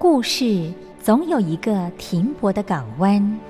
故事总有一个停泊的港湾。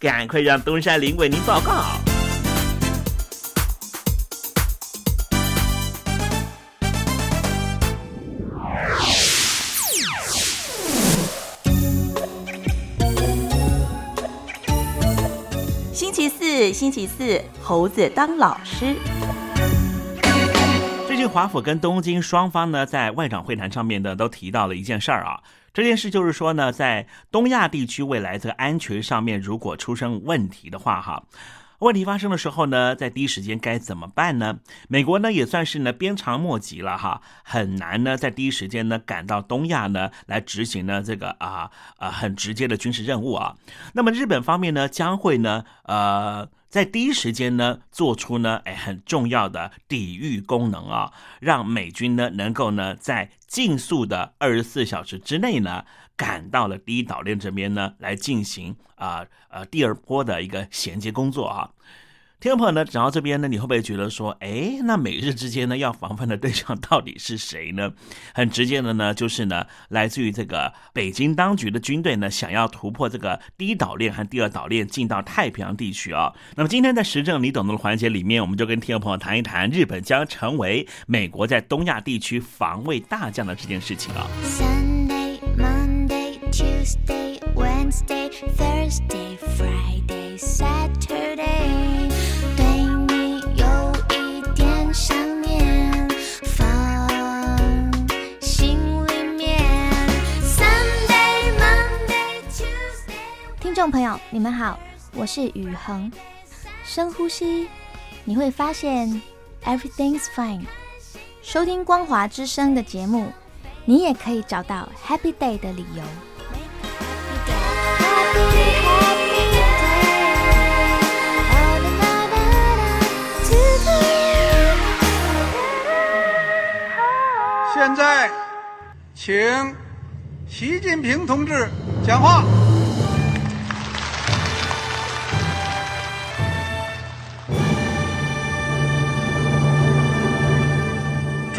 赶快让东山林为您报告。星期四，星期四，猴子当老师。最近华府跟东京双方呢，在外长会谈上面呢，都提到了一件事儿啊。这件事就是说呢，在东亚地区未来这个安全上面，如果出生问题的话，哈，问题发生的时候呢，在第一时间该怎么办呢？美国呢也算是呢鞭长莫及了哈，很难呢在第一时间呢赶到东亚呢来执行呢这个啊啊很直接的军事任务啊。那么日本方面呢将会呢呃。在第一时间呢，做出呢，哎，很重要的抵御功能啊，让美军呢能够呢在竞速的二十四小时之内呢，赶到了第一岛链这边呢，来进行啊呃第二波的一个衔接工作啊。听众朋友呢，讲到这边呢，你会不会觉得说，哎，那美日之间呢，要防范的对象到底是谁呢？很直接的呢，就是呢，来自于这个北京当局的军队呢，想要突破这个第一岛链和第二岛链，进到太平洋地区啊。那么今天在时政你懂的环节里面，我们就跟听众朋友谈一谈日本将成为美国在东亚地区防卫大将的这件事情啊。Sunday, Monday, Tuesday, Wednesday, Thursday, 众朋友，你们好，我是雨恒。深呼吸，你会发现 everything's fine。收听光华之声的节目，你也可以找到 happy day 的理由。现在，请习近平同志讲话。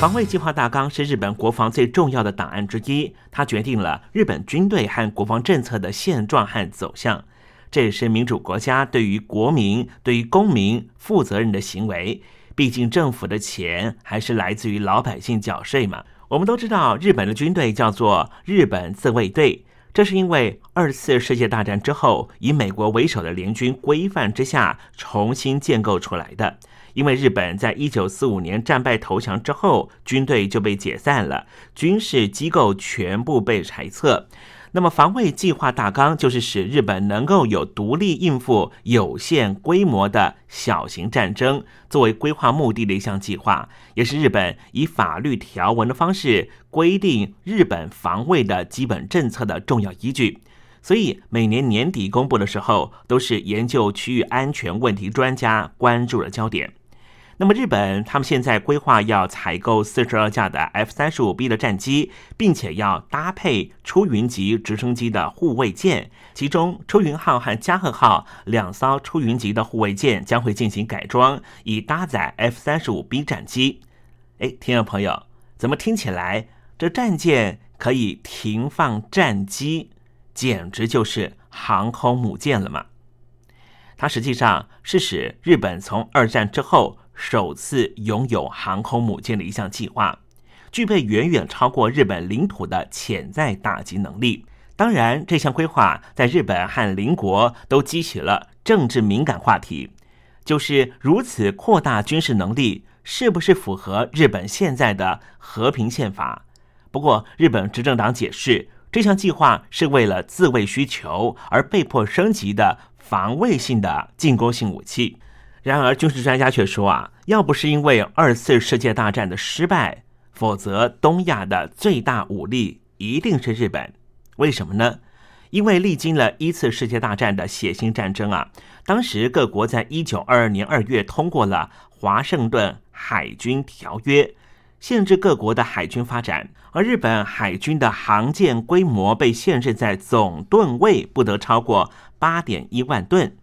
防卫计划大纲是日本国防最重要的档案之一，它决定了日本军队和国防政策的现状和走向。这也是民主国家对于国民、对于公民负责任的行为。毕竟政府的钱还是来自于老百姓缴税嘛。我们都知道，日本的军队叫做日本自卫队，这是因为二次世界大战之后，以美国为首的联军规范之下重新建构出来的。因为日本在一九四五年战败投降之后，军队就被解散了，军事机构全部被裁撤。那么，防卫计划大纲就是使日本能够有独立应付有限规模的小型战争作为规划目的的一项计划，也是日本以法律条文的方式规定日本防卫的基本政策的重要依据。所以，每年年底公布的时候，都是研究区域安全问题专家关注的焦点。那么日本他们现在规划要采购四十二架的 F 三十五 B 的战机，并且要搭配出云级直升机的护卫舰，其中出云号和加贺号两艘出云级的护卫舰将会进行改装，以搭载 F 三十五 B 战机。哎，听众朋友，怎么听起来这战舰可以停放战机，简直就是航空母舰了吗？它实际上是使日本从二战之后。首次拥有航空母舰的一项计划，具备远远超过日本领土的潜在打击能力。当然，这项规划在日本和邻国都激起了政治敏感话题，就是如此扩大军事能力，是不是符合日本现在的和平宪法？不过，日本执政党解释，这项计划是为了自卫需求而被迫升级的防卫性的进攻性武器。然而，军事专家却说啊，要不是因为二次世界大战的失败，否则东亚的最大武力一定是日本。为什么呢？因为历经了一次世界大战的血腥战争啊，当时各国在一九二二年二月通过了华盛顿海军条约，限制各国的海军发展，而日本海军的航舰规模被限制在总吨位不得超过八点一万吨。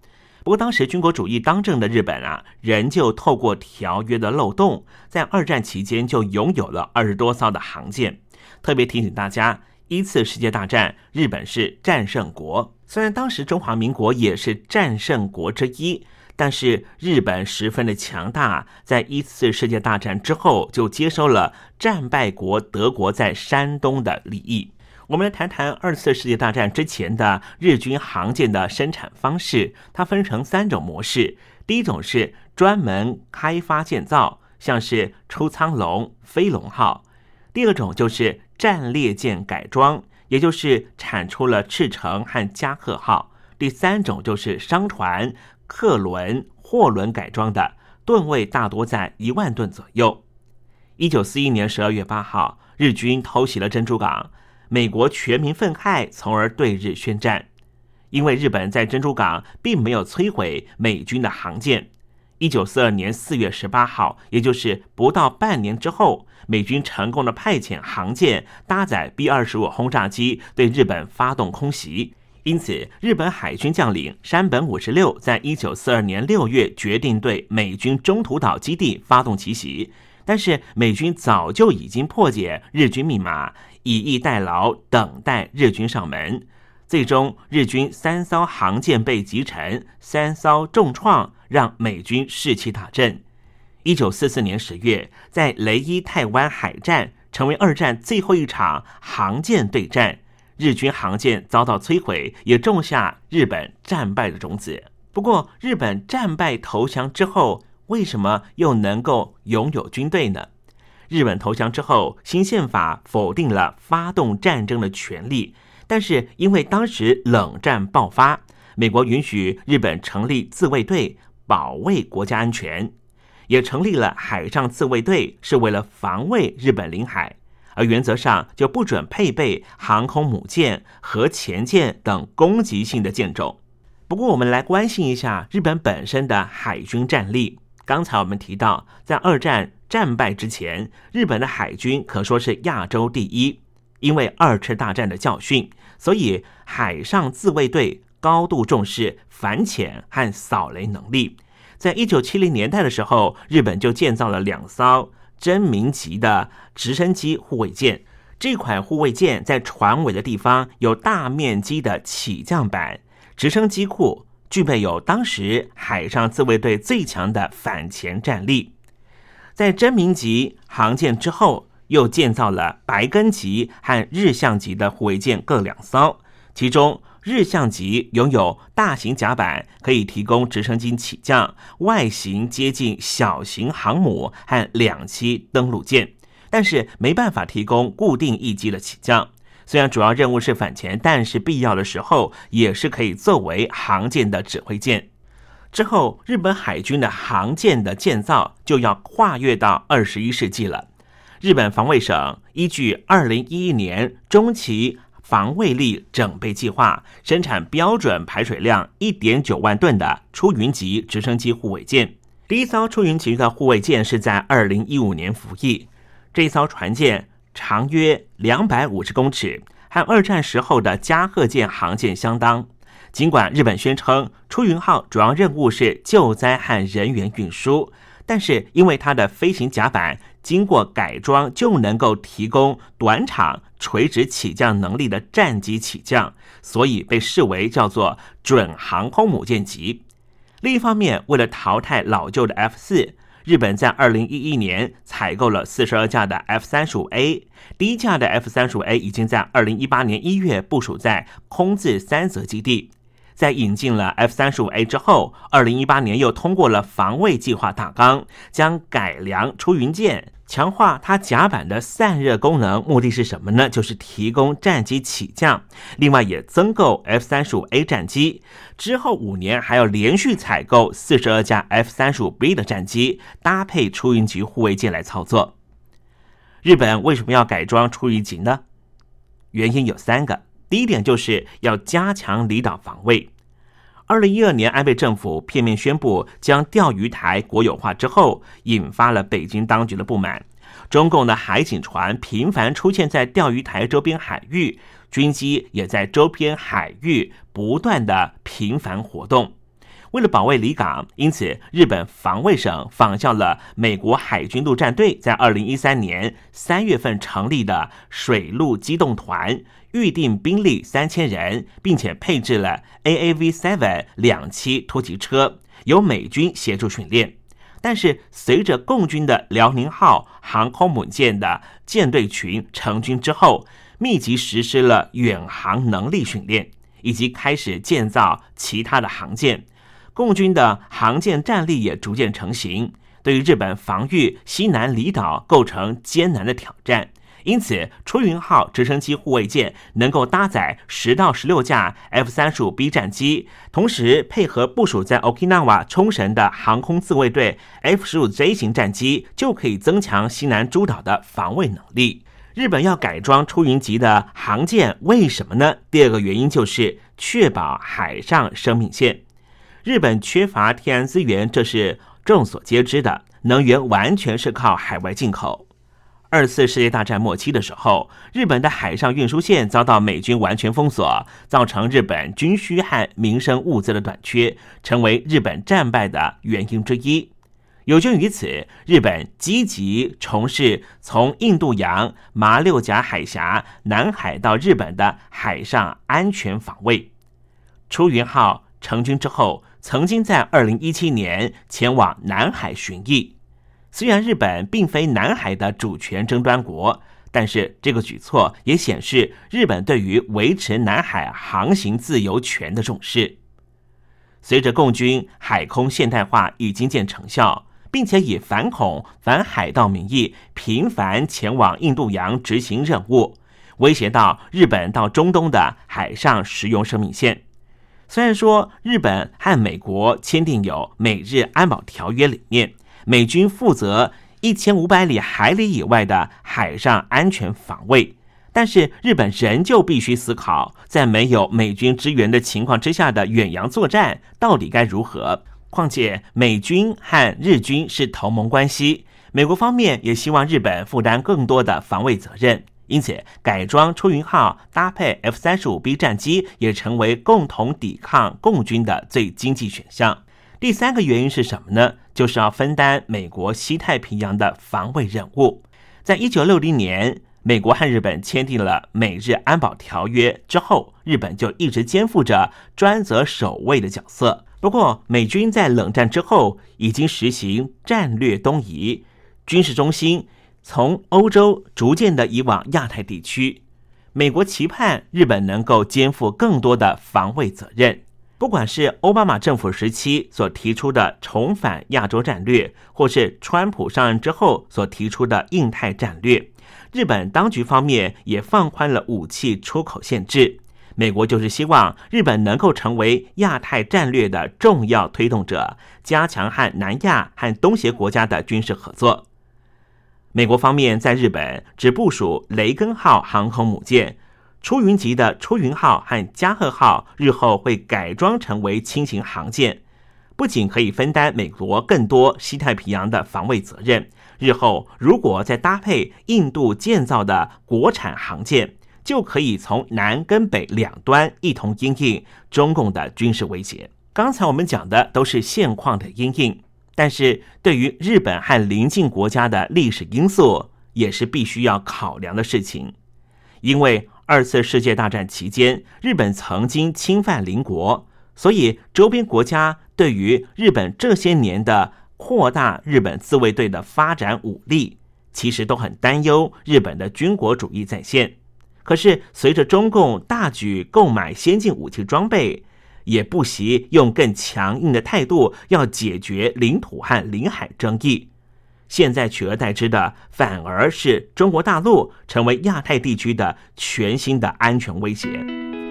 不过，当时军国主义当政的日本啊，仍旧透过条约的漏洞，在二战期间就拥有了二十多艘的航舰。特别提醒大家，一次世界大战日本是战胜国，虽然当时中华民国也是战胜国之一，但是日本十分的强大，在一次世界大战之后就接收了战败国德国在山东的利益。我们来谈谈二次世界大战之前的日军航舰的生产方式，它分成三种模式。第一种是专门开发建造，像是出仓龙、飞龙号；第二种就是战列舰改装，也就是产出了赤城和加贺号；第三种就是商船、客轮、货轮改装的，吨位大多在一万吨左右。一九四一年十二月八号，日军偷袭了珍珠港。美国全民愤慨，从而对日宣战。因为日本在珍珠港并没有摧毁美军的航舰。一九四二年四月十八号，也就是不到半年之后，美军成功的派遣航舰搭载 B 二十五轰炸机对日本发动空袭。因此，日本海军将领山本五十六在一九四二年六月决定对美军中途岛基地发动奇袭。但是美军早就已经破解日军密码。以逸待劳，等待日军上门。最终，日军三艘航舰被击沉，三艘重创，让美军士气大振。一九四四年十月，在雷伊泰湾海战，成为二战最后一场航舰对战。日军航舰遭到摧毁，也种下日本战败的种子。不过，日本战败投降之后，为什么又能够拥有军队呢？日本投降之后，新宪法否定了发动战争的权利，但是因为当时冷战爆发，美国允许日本成立自卫队保卫国家安全，也成立了海上自卫队，是为了防卫日本领海，而原则上就不准配备航空母舰和潜舰等攻击性的舰种。不过，我们来关心一下日本本身的海军战力。刚才我们提到，在二战。战败之前，日本的海军可说是亚洲第一。因为二次大战的教训，所以海上自卫队高度重视反潜和扫雷能力。在一九七零年代的时候，日本就建造了两艘真名级的直升机护卫舰。这款护卫舰在船尾的地方有大面积的起降板，直升机库具备有当时海上自卫队最强的反潜战力。在真名级航舰之后，又建造了白根级和日向级的护卫舰各两艘，其中。日向级拥有大型甲板，可以提供直升机起降，外形接近小型航母和两栖登陆舰，但是没办法提供固定翼机的起降。虽然主要任务是反潜，但是必要的时候也是可以作为航舰的指挥舰。之后，日本海军的航舰的建造就要跨越到二十一世纪了。日本防卫省依据二零一一年中期。防卫力整备计划生产标准排水量一点九万吨的出云级直升机护卫舰。第一艘出云级的护卫舰是在二零一五年服役。这一艘船舰长约两百五十公尺，和二战时候的加贺舰航舰相当。尽管日本宣称出云号主要任务是救灾和人员运输，但是因为它的飞行甲板。经过改装就能够提供短场垂直起降能力的战机起降，所以被视为叫做准航空母舰级。另一方面，为了淘汰老旧的 F 四，日本在二零一一年采购了四十二架的 F 三十五 A，第一架的 F 三十五 A 已经在二零一八年一月部署在空自三泽基地。在引进了 F 三十五 A 之后，二零一八年又通过了防卫计划大纲，将改良出云舰。强化它甲板的散热功能，目的是什么呢？就是提供战机起降。另外，也增购 F 三十五 A 战机。之后五年还要连续采购四十二架 F 三十五 B 的战机，搭配出云级护卫舰来操作。日本为什么要改装出云级呢？原因有三个。第一点就是要加强离岛防卫。二零一二年，安倍政府片面宣布将钓鱼台国有化之后，引发了北京当局的不满。中共的海警船频繁出现在钓鱼台周边海域，军机也在周边海域不断的频繁活动。为了保卫离港，因此日本防卫省仿效了美国海军陆战队在二零一三年三月份成立的水陆机动团。预定兵力三千人，并且配置了 AAV Seven 两栖突击车，由美军协助训练。但是，随着共军的辽宁号航空母舰的舰队群成军之后，密集实施了远航能力训练，以及开始建造其他的航舰，共军的航舰战力也逐渐成型，对于日本防御西南离岛构成艰难的挑战。因此，出云号直升机护卫舰能够搭载十到十六架 F 三十五 B 战机，同时配合部署在 Okinawa 冲绳的航空自卫队 F 十五 J 型战机，就可以增强西南诸岛的防卫能力。日本要改装出云级的航舰，为什么呢？第二个原因就是确保海上生命线。日本缺乏天然资源，这是众所皆知的，能源完全是靠海外进口。二次世界大战末期的时候，日本的海上运输线遭到美军完全封锁，造成日本军需和民生物资的短缺，成为日本战败的原因之一。有鉴于此，日本积极从事从印度洋、马六甲海峡、南海到日本的海上安全防卫。出云号成军之后，曾经在二零一七年前往南海巡弋。虽然日本并非南海的主权争端国，但是这个举措也显示日本对于维持南海航行自由权的重视。随着共军海空现代化已经见成效，并且以反恐、反海盗名义频繁前往印度洋执行任务，威胁到日本到中东的海上石油生命线。虽然说日本和美国签订有美日安保条约里面。美军负责一千五百里海里以外的海上安全防卫，但是日本仍旧必须思考，在没有美军支援的情况之下的远洋作战到底该如何。况且美军和日军是同盟关系，美国方面也希望日本负担更多的防卫责任，因此改装出云号搭配 F 三十五 B 战机也成为共同抵抗共军的最经济选项。第三个原因是什么呢？就是要分担美国西太平洋的防卫任务。在一九六零年，美国和日本签订了美日安保条约之后，日本就一直肩负着专责守卫的角色。不过，美军在冷战之后已经实行战略东移，军事中心从欧洲逐渐的移往亚太地区。美国期盼日本能够肩负更多的防卫责任。不管是奥巴马政府时期所提出的重返亚洲战略，或是川普上任之后所提出的印太战略，日本当局方面也放宽了武器出口限制。美国就是希望日本能够成为亚太战略的重要推动者，加强和南亚和东协国家的军事合作。美国方面在日本只部署雷根号航空母舰。出云级的出云号和加贺号日后会改装成为轻型航舰，不仅可以分担美国更多西太平洋的防卫责任，日后如果再搭配印度建造的国产航舰，就可以从南跟北两端一同应应中共的军事威胁。刚才我们讲的都是现况的应应，但是对于日本和邻近国家的历史因素，也是必须要考量的事情，因为。二次世界大战期间，日本曾经侵犯邻国，所以周边国家对于日本这些年的扩大日本自卫队的发展武力，其实都很担忧日本的军国主义再现。可是随着中共大举购买先进武器装备，也不惜用更强硬的态度要解决领土和领海争议。现在取而代之的，反而是中国大陆成为亚太地区的全新的安全威胁。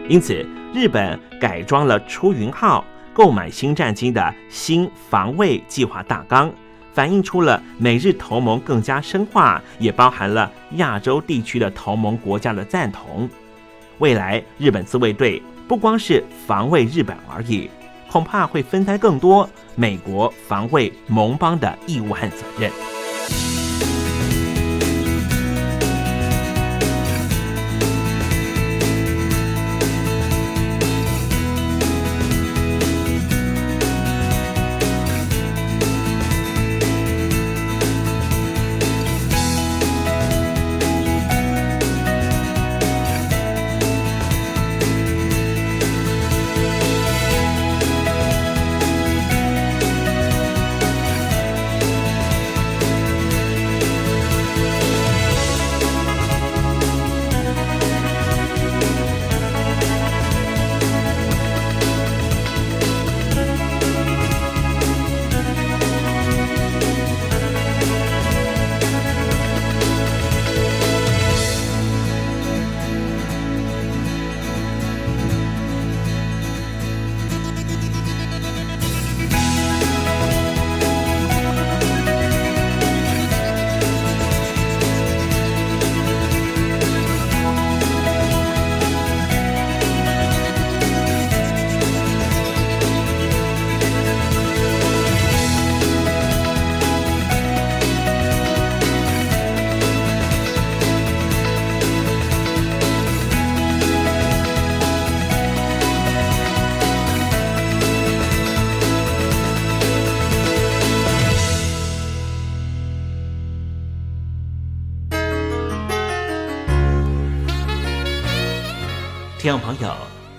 因此，日本改装了出云号，购买新战机的新防卫计划大纲，反映出了美日同盟更加深化，也包含了亚洲地区的同盟国家的赞同。未来，日本自卫队不光是防卫日本而已。恐怕会分担更多美国防卫盟邦的义务和责任。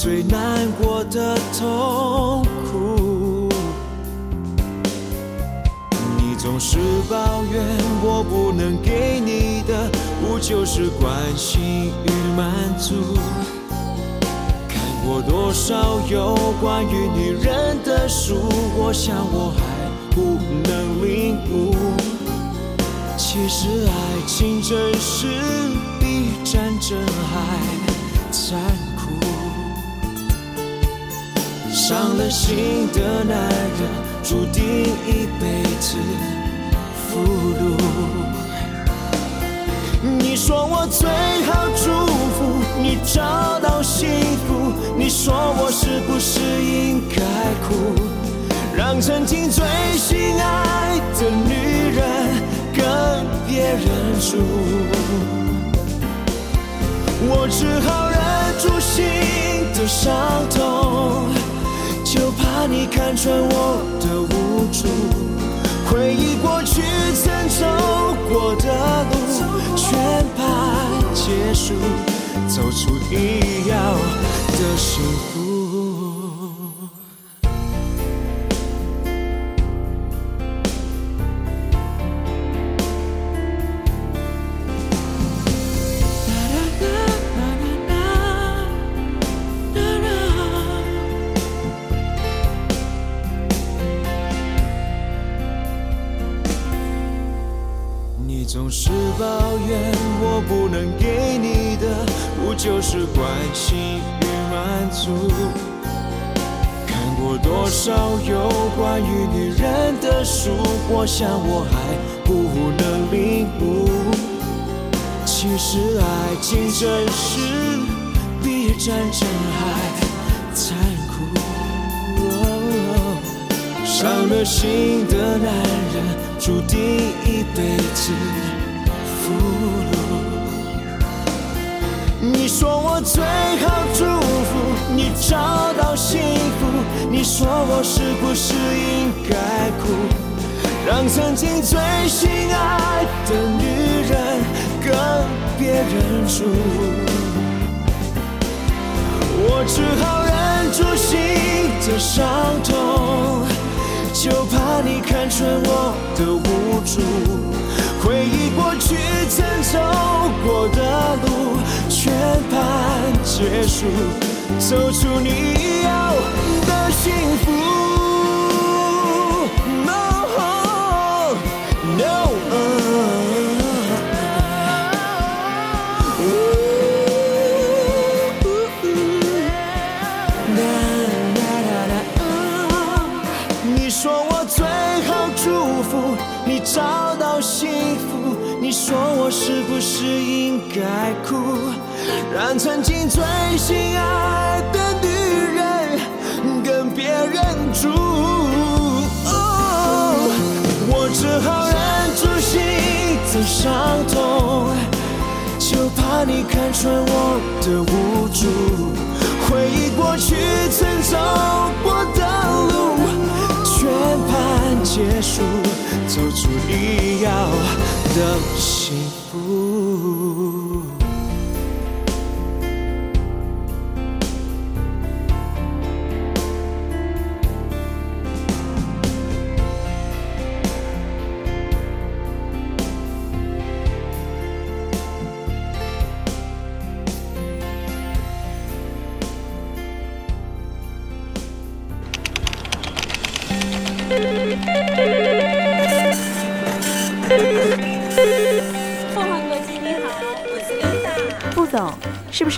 最难过的痛苦。你总是抱怨我不能给你的，不就是关心与满足？看过多少有关于女人的书，我想我还不能领悟。其实爱情真是伤了心的男人注定一辈子俘虏。你说我最好祝福你找到幸福，你说我是不是应该哭，让曾经最心爱的女人。跟别人住，我只好忍住心的伤痛，就怕你看穿我的无助。回忆过去曾走过的路，全盘结束，走出你要的幸福。我想我还不能领悟。其实爱情真是比战争还残酷。伤了心的男人。注定一辈子俘虏。你说我最好祝福你找到幸福，你说我是不是应该哭，让曾经最心爱的女人跟别人住？我只好忍住心的伤痛。就怕你看穿我的无助，回忆过去曾走过的路，全盘结束，走出你要的幸福。说我是不是应该哭？让曾经最心爱的女人跟别人住，我只好忍住心的伤痛，就怕你看穿我的无助，回忆过去曾走过的，结束。走出你要的幸福。是不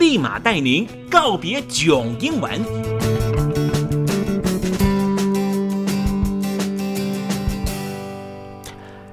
立马带您告别囧英文。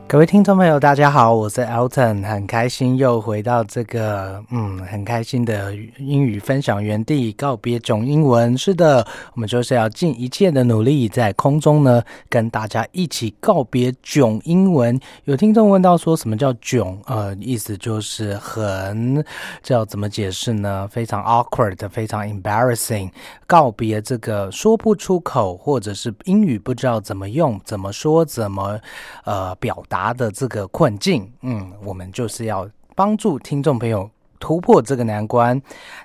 各位听众朋友，大家好，我是 Elton，很开心又回到这个嗯很开心的英语分享园地，告别囧英文。是的，我们就是要尽一切的努力，在空中呢跟大家一起告别囧英文。有听众问到说什么叫囧？呃，意思就是很，这要怎么解释呢？非常 awkward，非常 embarrassing，告别这个说不出口，或者是英语不知道怎么用、怎么说、怎么呃表达。答的这个困境，嗯，我们就是要帮助听众朋友突破这个难关。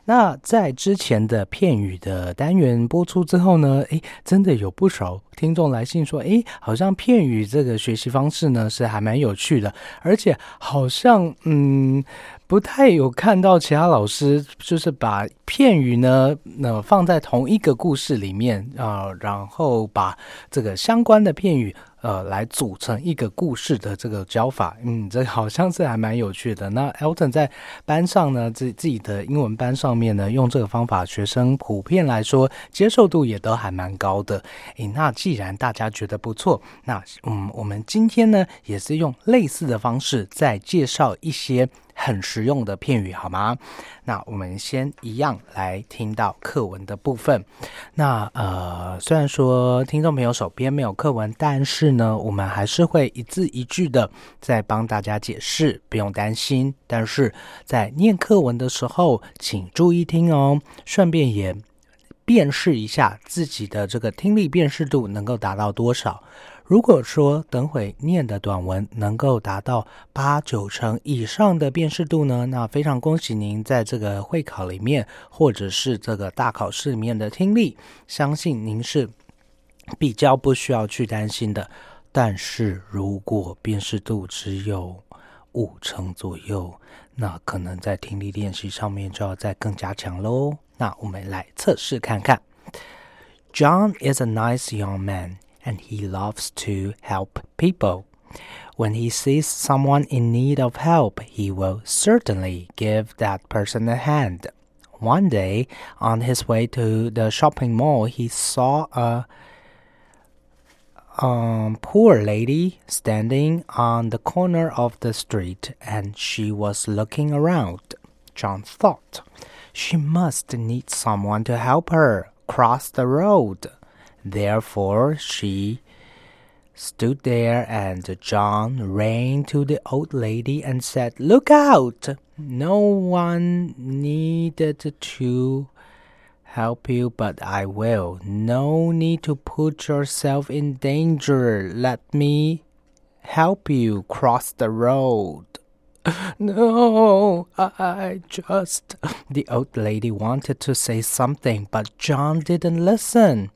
那在之前的片语的单元播出之后呢，诶，真的有不少听众来信说，诶，好像片语这个学习方式呢是还蛮有趣的，而且好像嗯不太有看到其他老师就是把片语呢那放在同一个故事里面啊，然后把这个相关的片语。呃，来组成一个故事的这个教法，嗯，这好像是还蛮有趣的。那 Elton 在班上呢，自自己的英文班上面呢，用这个方法，学生普遍来说接受度也都还蛮高的。诶，那既然大家觉得不错，那嗯，我们今天呢，也是用类似的方式再介绍一些。很实用的片语，好吗？那我们先一样来听到课文的部分。那呃，虽然说听众朋友手边没有课文，但是呢，我们还是会一字一句的在帮大家解释，不用担心。但是在念课文的时候，请注意听哦，顺便也辨识一下自己的这个听力辨识度能够达到多少。如果说等会念的短文能够达到八九成以上的辨识度呢，那非常恭喜您在这个会考里面或者是这个大考试里面的听力，相信您是比较不需要去担心的。但是如果辨识度只有五成左右，那可能在听力练习上面就要再更加强喽。那我们来测试看看。John is a nice young man. And he loves to help people. When he sees someone in need of help, he will certainly give that person a hand. One day, on his way to the shopping mall, he saw a um, poor lady standing on the corner of the street and she was looking around. John thought, she must need someone to help her cross the road. Therefore, she stood there, and John ran to the old lady and said, Look out! No one needed to help you, but I will. No need to put yourself in danger. Let me help you cross the road. No, I just. The old lady wanted to say something, but John didn't listen.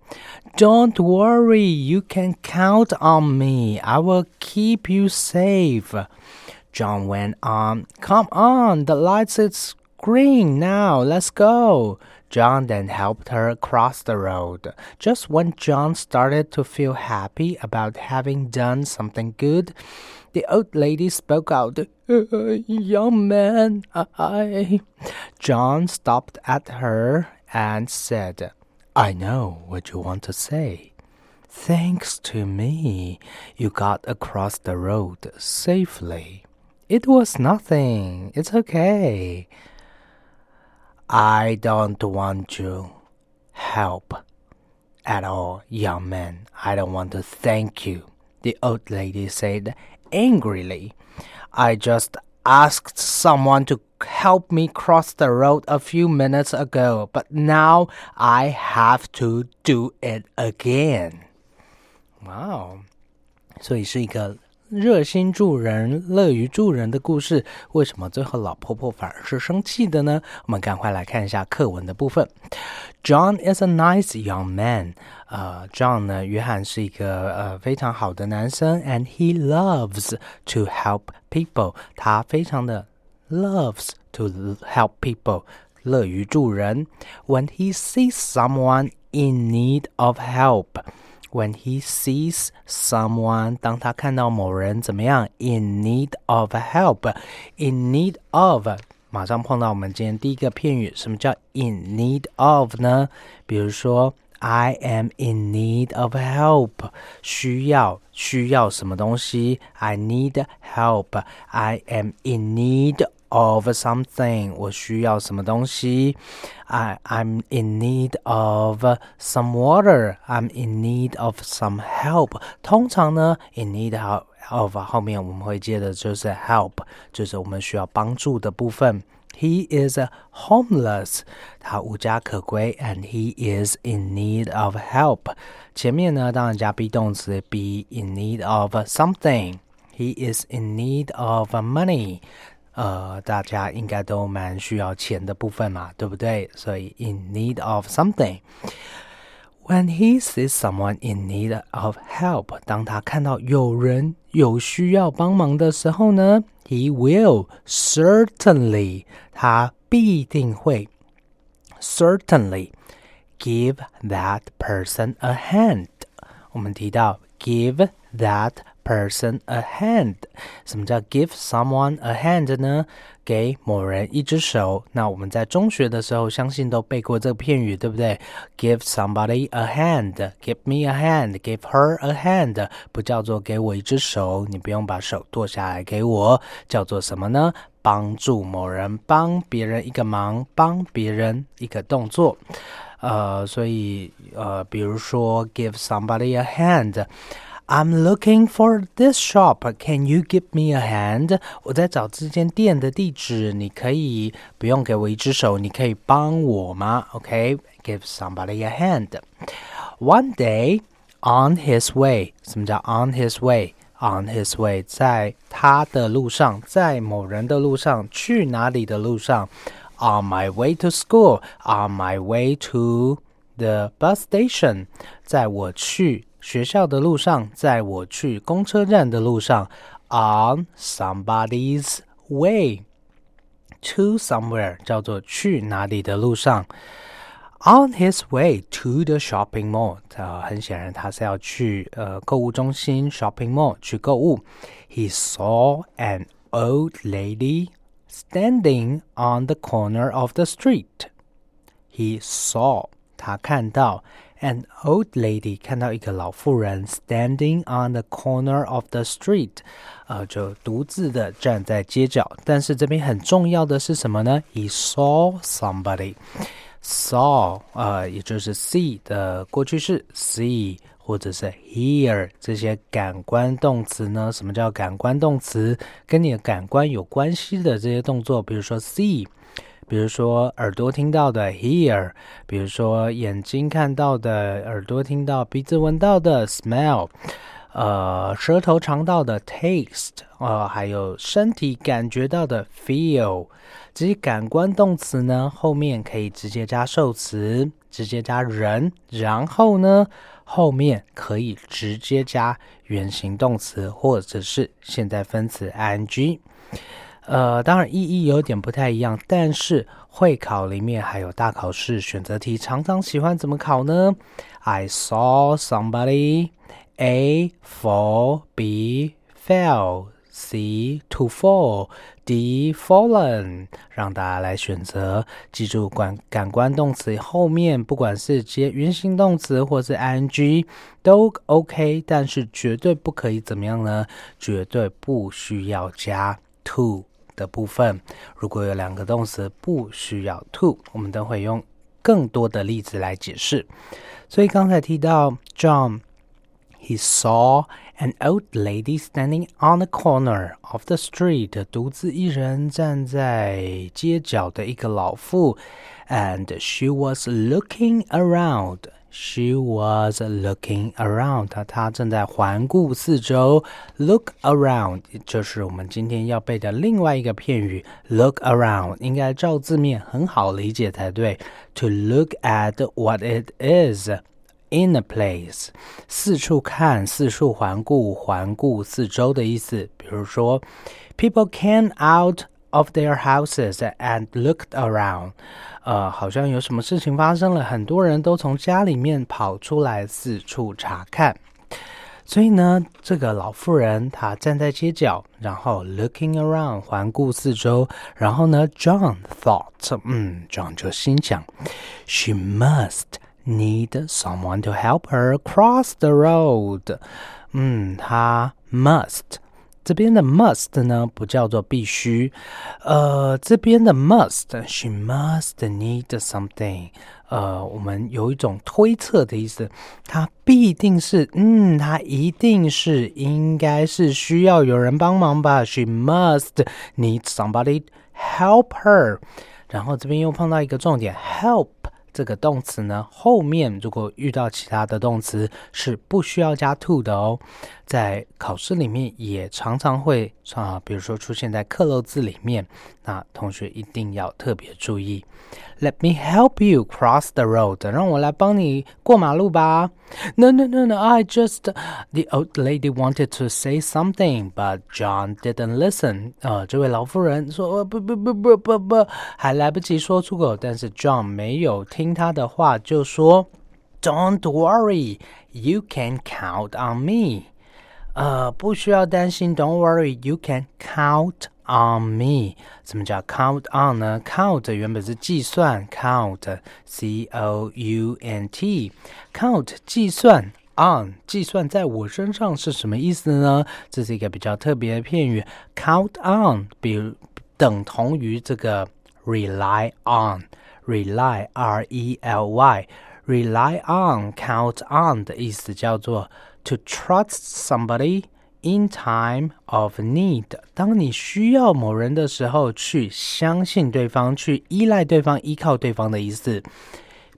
Don't worry, you can count on me. I will keep you safe. John went on. Come on, the lights is green now. Let's go. John then helped her cross the road. Just when John started to feel happy about having done something good, the old lady spoke out, uh, Young man, I. John stopped at her and said, I know what you want to say. Thanks to me, you got across the road safely. It was nothing. It's okay. I don't want you help at all, young man. I don't want to thank you, the old lady said angrily. I just asked someone to help me cross the road a few minutes ago, but now I have to do it again. Wow. 所以是一个 热心助人、乐于助人的故事，为什么最后老婆婆反而是生气的呢？我们赶快来看一下课文的部分。John is a nice young man。呃，John 呢，约翰是一个呃非常好的男生，and he loves to help people。他非常的 loves to help people，乐于助人。When he sees someone in need of help。When he sees someone，当他看到某人怎么样？In need of help，in need of，马上碰到我们今天第一个片语，什么叫 in need of 呢？比如说，I am in need of help，需要需要什么东西？I need help，I am in need。 of something，我需要什么东西？I I'm in need of some water. I'm in need of some help. 通常呢，in need of 后面我们会接的就是 help，就是我们需要帮助的部分。He is homeless，他无家可归，and he is in need of help。前面呢，当然加 be 动词，be in need of something。He is in need of money。 呃，大家应该都蛮需要钱的部分嘛，对不对？所以 in need of something。When he sees someone in need of help，当他看到有人有需要帮忙的时候呢，he will certainly，他必定会 certainly give that person a hand。我们提到 give that person a hand。什么叫 give someone a hand 呢？给某人一只手。那我们在中学的时候，相信都背过这个片语，对不对？Give somebody a hand, give me a hand, give her a hand，不叫做给我一只手，你不用把手剁下来给我，叫做什么呢？帮助某人，帮别人一个忙，帮别人一个动作。呃，所以呃，比如说 give somebody a hand。I'm looking for this shop. Can you give me a hand? 我在找这间店的地址，你可以不用给我一只手，你可以帮我吗？OK, give somebody a hand. One day, on his way. 什么叫 on his way? On his way，在他的路上，在某人的路上，去哪里的路上？On my way to school. On my way to the bus station. 在我去 学校的路上，在我去公车站的路上，on somebody's way to somewhere 叫做去哪里的路上，on his way to the shopping mall 啊，很显然他是要去呃购物中心 shopping mall 去购物。He saw an old lady standing on the corner of the street. He saw 他看到。 An old lady 看到一个老妇人 standing on the corner of the street，呃，就独自的站在街角。但是这边很重要的是什么呢？He saw somebody。saw 呃，也就是 see 的过去式 see，或者是 hear 这些感官动词呢？什么叫感官动词？跟你的感官有关系的这些动作，比如说 see。比如说耳朵听到的 hear，比如说眼睛看到的，耳朵听到，鼻子闻到的 smell，呃，舌头尝到的 taste，呃，还有身体感觉到的 feel，这些感官动词呢，后面可以直接加受词，直接加人，然后呢，后面可以直接加原形动词或者是现在分词 ing。呃，当然意义有点不太一样，但是会考里面还有大考试选择题，常常喜欢怎么考呢？I saw somebody A fall, B fell, C to fall, D fallen，让大家来选择。记住，感感官动词后面不管是接原形动词或是 ing 都 OK，但是绝对不可以怎么样呢？绝对不需要加 to。的部分，如果有两个动词不需要 to，我们都会用更多的例子来解释。所以刚才提到 John，he saw an old lady standing on the corner of the street，独自一人站在街角的一个老妇，and she was looking around。 She was looking around，她正在环顾四周。Look around 就是我们今天要背的另外一个片语。Look around 应该照字面很好理解才对。To look at what it is in a place，四处看，四处环顾，环顾四周的意思。比如说，People came out of their houses and looked around。呃，好像有什么事情发生了，很多人都从家里面跑出来四处查看。所以呢，这个老妇人她站在街角，然后 looking around 环顾四周，然后呢，John thought，嗯，John 就心想，she must need someone to help her cross the road。嗯，她 must 这边的 must 呢，不叫做必须，呃，这边的 must，she must need something。呃，我们有一种推测的意思，他必定是，嗯，他一定是，应该是需要有人帮忙吧。She must need somebody help her。然后这边又碰到一个重点，help 这个动词呢，后面如果遇到其他的动词是不需要加 to 的哦。在考试里面也常常会啊，比如说出现在课漏字里面，那同学一定要特别注意。Let me help you cross the road，让我来帮你过马路吧。No, no, no, no. I just the old lady wanted to say something, but John didn't listen. 呃，这位老妇人说不不不不不不，还来不及说出口，但是 John 没有听她的话，就说 Don't worry, you can count on me. 呃，不需要担心，Don't worry, you can count on me。什么叫 count on 呢？count 原本是计算，count，c o u n t，count 计算，on 计算在我身上是什么意思呢？这是一个比较特别的片语，count on，比如等同于这个 rely on，rely r e l y，rely on，count on 的意思叫做。To trust somebody in time of need，当你需要某人的时候，去相信对方，去依赖对方，依靠对方的意思。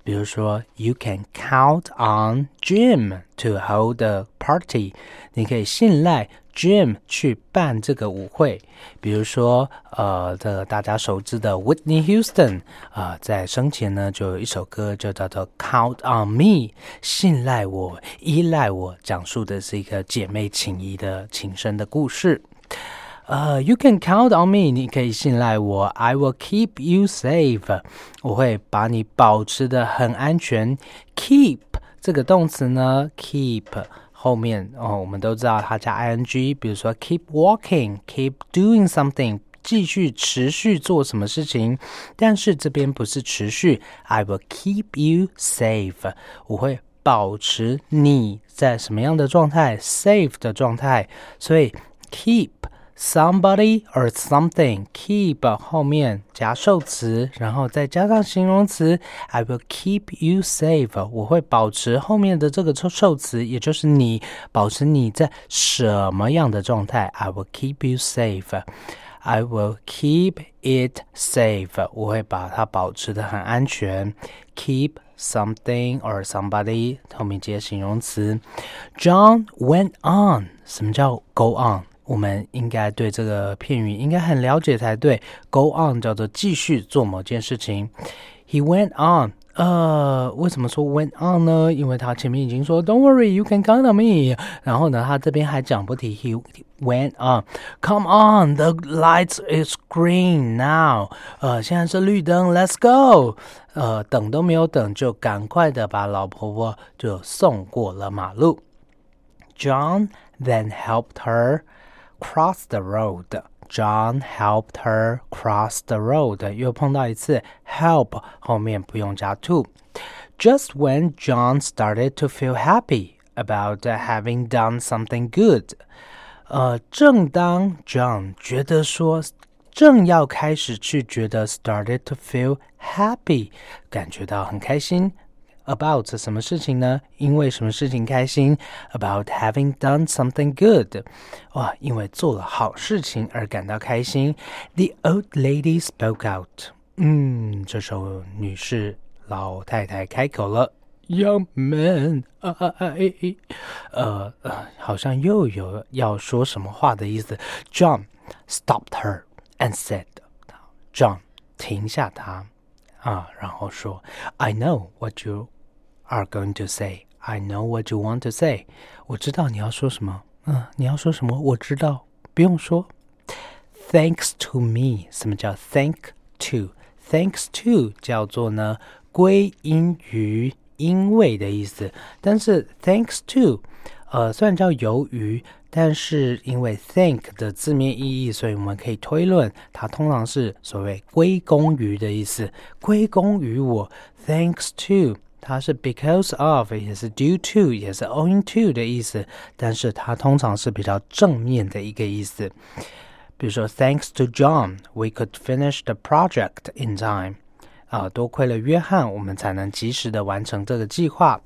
比如说，You can count on Jim to hold a party，你可以信赖 Jim 去办这个舞会。比如说，呃，这个大家熟知的 Whitney Houston 啊，在生前呢就有一首歌就叫做《Count on Me》，信赖我，依赖我，讲述的是一个姐妹情谊的情深的故事。呃，You can count on me，你可以信赖我。I will keep you safe，我会把你保持的很安全。Keep 这个动词呢，keep 后面哦，我们都知道它加 ing，比如说 keep walking，keep doing something，继续持续做什么事情。但是这边不是持续，I will keep you safe，我会保持你在什么样的状态，safe 的状态。所以 keep。Somebody or something keep 后面加受词，然后再加上形容词。I will keep you safe。我会保持后面的这个受受词，也就是你保持你在什么样的状态。I will keep you safe。I will keep it safe。我会把它保持的很安全。Keep something or somebody 后面接形容词。John went on。什么叫 go on？我们应该对这个片语应该很了解才对。Go on 叫做继续做某件事情。He went on，呃，为什么说 went on 呢？因为他前面已经说 Don't worry, you can count on me。然后呢，他这边还讲不提 He went on。Come on, the lights is green now。呃，现在是绿灯，Let's go。呃，等都没有等，就赶快的把老婆婆就送过了马路。John then helped her cross the road. John helped her cross the road. 又碰到一次 help 后面不用加 to。Just when John started to feel happy about having done something good，呃，正当 John 觉得说正要开始去觉得 started to feel happy，感觉到很开心 about 什么事情呢？因为什么事情开心？About having done something good，哇，因为做了好事情而感到开心。The old lady spoke out，嗯，这时候女士老太太开口了。Young man，哎，呃呃，好像又有要说什么话的意思。John stopped her and said，John 停下他啊，然后说，I know what you are going to say. I know what you want to say. 我知道你要说什么。嗯，你要说什么？我知道，不用说。thanks to me。什么叫 thank to？thanks to 叫做呢归因于因为的意思，但是 thanks to，呃，虽然叫由于，但是因为 thank 的字面意义，所以我们可以推论它通常是所谓归功于的意思，归功于我，thanks to。它是 because of，也是 due to，也是 owing to 的意思，但是它通常是比较正面的一个意思。比如说，Thanks to John，we could finish the project in time。啊，多亏了约翰，我们才能及时的完成这个计划。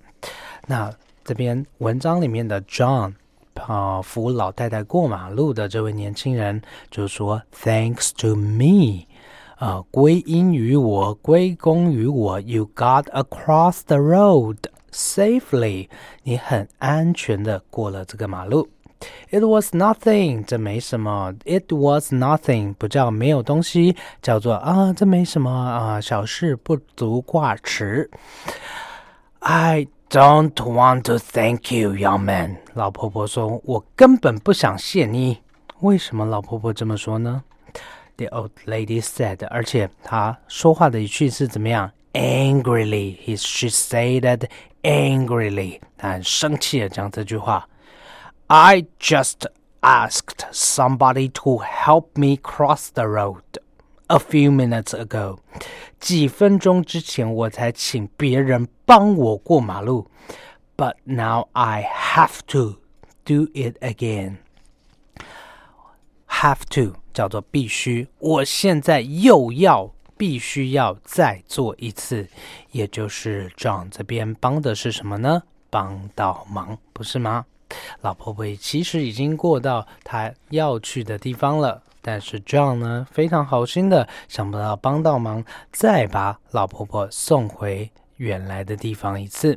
那这边文章里面的 John，啊，扶老太太过马路的这位年轻人就说，Thanks to me。 啊，归因于我，归功于我。You got across the road safely，你很安全的过了这个马路。It was nothing，这没什么。It was nothing，不叫没有东西，叫做啊，这没什么啊，小事不足挂齿。I don't want to thank you, young man。老婆婆说：“我根本不想谢你。”为什么老婆婆这么说呢 ？The old lady said，而且她说话的语气是怎么样？Angrily, he she said that angrily，她很生气的讲这句话。I just asked somebody to help me cross the road a few minutes ago。几分钟之前我才请别人帮我过马路，but now I have to do it again。 Have to 叫做必须，我现在又要必须要再做一次，也就是 John 这边帮的是什么呢？帮到忙，不是吗？老婆婆其实已经过到她要去的地方了，但是 John 呢非常好心的想不到帮到忙，再把老婆婆送回原来的地方一次。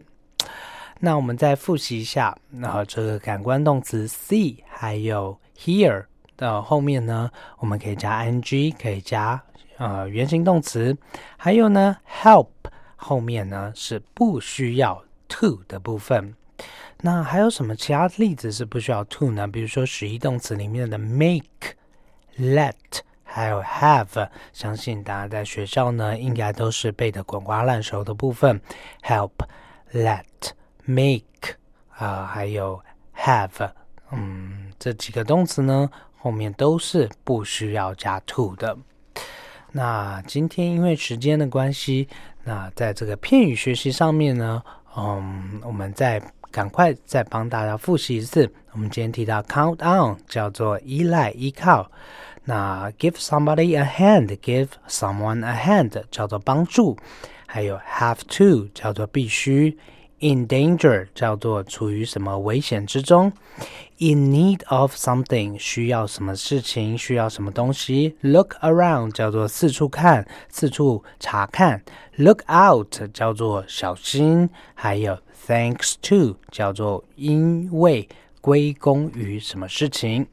那我们再复习一下，然后这个感官动词 see 还有 hear。的后面呢，我们可以加 ing，可以加呃原形动词，还有呢 help 后面呢是不需要 to 的部分。那还有什么其他例子是不需要 to 呢？比如说实义动词里面的 make、let，还有 have，相信大家在学校呢应该都是背的滚瓜烂熟的部分。help、let、make 啊，还有 have，嗯，这几个动词呢。后面都是不需要加 to 的。那今天因为时间的关系，那在这个片语学习上面呢，嗯，我们再赶快再帮大家复习一次。我们今天提到 count on 叫做依赖依靠，那 give somebody a hand，give someone a hand 叫做帮助，还有 have to 叫做必须。In danger 叫做处于什么危险之中，In need of something 需要什么事情，需要什么东西。Look around 叫做四处看，四处查看。Look out 叫做小心，还有 Thanks to 叫做因为归功于什么事情。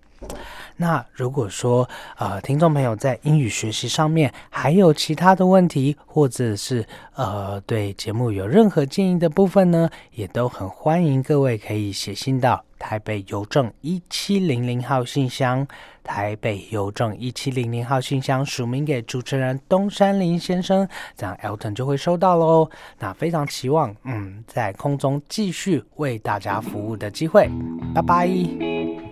那如果说呃，听众朋友在英语学习上面还有其他的问题，或者是呃对节目有任何建议的部分呢，也都很欢迎各位可以写信到台北邮政一七零零号信箱，台北邮政一七零零号信箱署名给主持人东山林先生，这样 Elton 就会收到喽。那非常期望嗯在空中继续为大家服务的机会，拜拜。